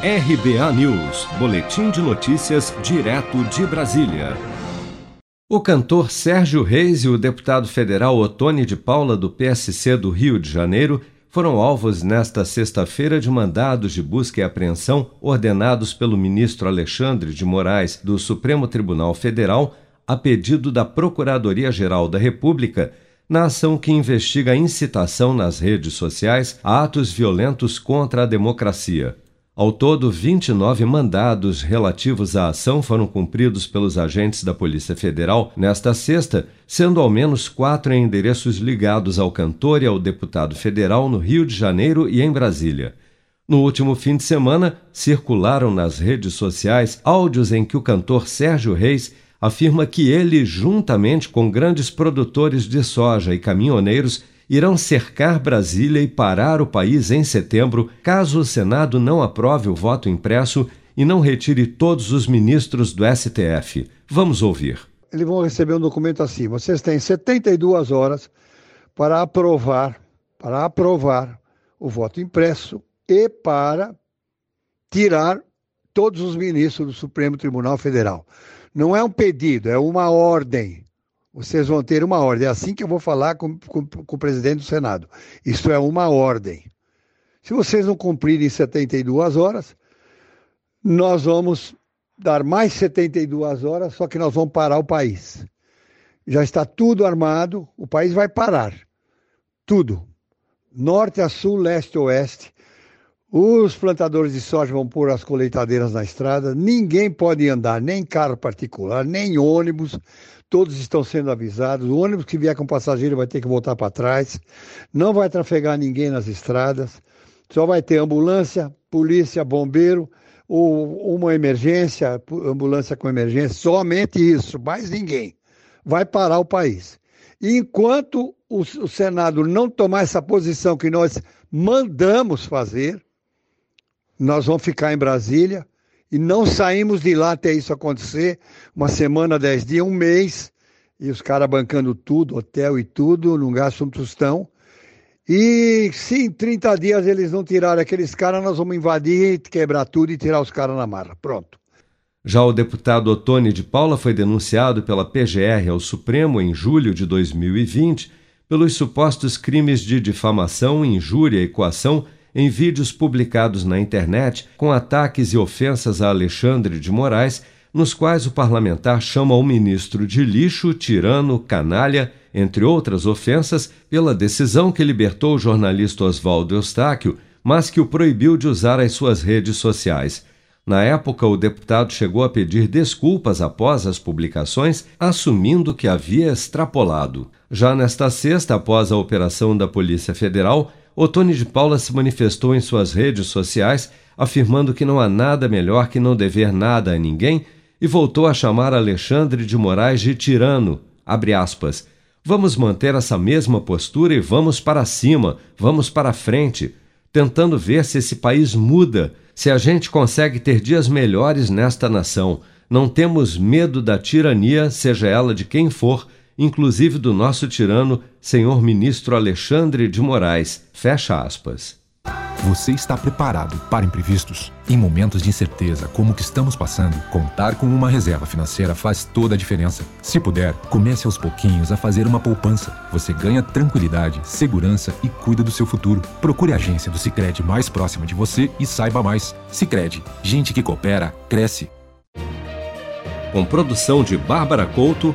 RBA News, Boletim de Notícias, direto de Brasília. O cantor Sérgio Reis e o deputado federal Otone de Paula, do PSC do Rio de Janeiro, foram alvos nesta sexta-feira de mandados de busca e apreensão ordenados pelo ministro Alexandre de Moraes, do Supremo Tribunal Federal, a pedido da Procuradoria-Geral da República, na ação que investiga a incitação nas redes sociais a atos violentos contra a democracia. Ao todo, 29 mandados relativos à ação foram cumpridos pelos agentes da Polícia Federal nesta sexta, sendo ao menos quatro em endereços ligados ao cantor e ao deputado federal no Rio de Janeiro e em Brasília. No último fim de semana, circularam nas redes sociais áudios em que o cantor Sérgio Reis afirma que ele, juntamente com grandes produtores de soja e caminhoneiros, irão cercar Brasília e parar o país em setembro caso o Senado não aprove o voto impresso e não retire todos os ministros do STF. Vamos ouvir. Eles vão receber um documento assim: vocês têm 72 horas para aprovar, para aprovar o voto impresso e para tirar todos os ministros do Supremo Tribunal Federal. Não é um pedido, é uma ordem. Vocês vão ter uma ordem. É assim que eu vou falar com, com, com o presidente do Senado. Isso é uma ordem. Se vocês não cumprirem 72 horas, nós vamos dar mais 72 horas, só que nós vamos parar o país. Já está tudo armado, o país vai parar. Tudo. Norte a sul, leste a oeste. Os plantadores de soja vão pôr as colheitadeiras na estrada. Ninguém pode andar, nem carro particular, nem ônibus todos estão sendo avisados. O ônibus que vier com passageiro vai ter que voltar para trás. Não vai trafegar ninguém nas estradas. Só vai ter ambulância, polícia, bombeiro, ou uma emergência, ambulância com emergência. Somente isso, mais ninguém. Vai parar o país. E enquanto o, o Senado não tomar essa posição que nós mandamos fazer, nós vamos ficar em Brasília e não saímos de lá até isso acontecer. Uma semana, dez dias, um mês, e os caras bancando tudo, hotel e tudo, não gastam um tostão. E se em 30 dias eles não tirarem aqueles caras, nós vamos invadir, quebrar tudo e tirar os caras na marra. Pronto. Já o deputado Otone de Paula foi denunciado pela PGR ao Supremo em julho de 2020 pelos supostos crimes de difamação, injúria e coação em vídeos publicados na internet com ataques e ofensas a Alexandre de Moraes, nos quais o parlamentar chama o ministro de lixo, tirano, canalha, entre outras ofensas, pela decisão que libertou o jornalista Oswaldo Eustáquio, mas que o proibiu de usar as suas redes sociais. Na época, o deputado chegou a pedir desculpas após as publicações, assumindo que havia extrapolado. Já nesta sexta, após a operação da Polícia Federal, Otone de Paula se manifestou em suas redes sociais, afirmando que não há nada melhor que não dever nada a ninguém e voltou a chamar Alexandre de Moraes de tirano. Vamos manter essa mesma postura e vamos para cima, vamos para frente, tentando ver se esse país muda, se a gente consegue ter dias melhores nesta nação. Não temos medo da tirania, seja ela de quem for, inclusive do nosso tirano, senhor ministro Alexandre de Moraes. Fecha aspas. Você está preparado para imprevistos? Em momentos de incerteza como o que estamos passando, contar com uma reserva financeira faz toda a diferença. Se puder, comece aos pouquinhos a fazer uma poupança. Você ganha tranquilidade, segurança e cuida do seu futuro. Procure a agência do Sicredi mais próxima de você e saiba mais. Sicredi, gente que coopera cresce. Com produção de Bárbara Couto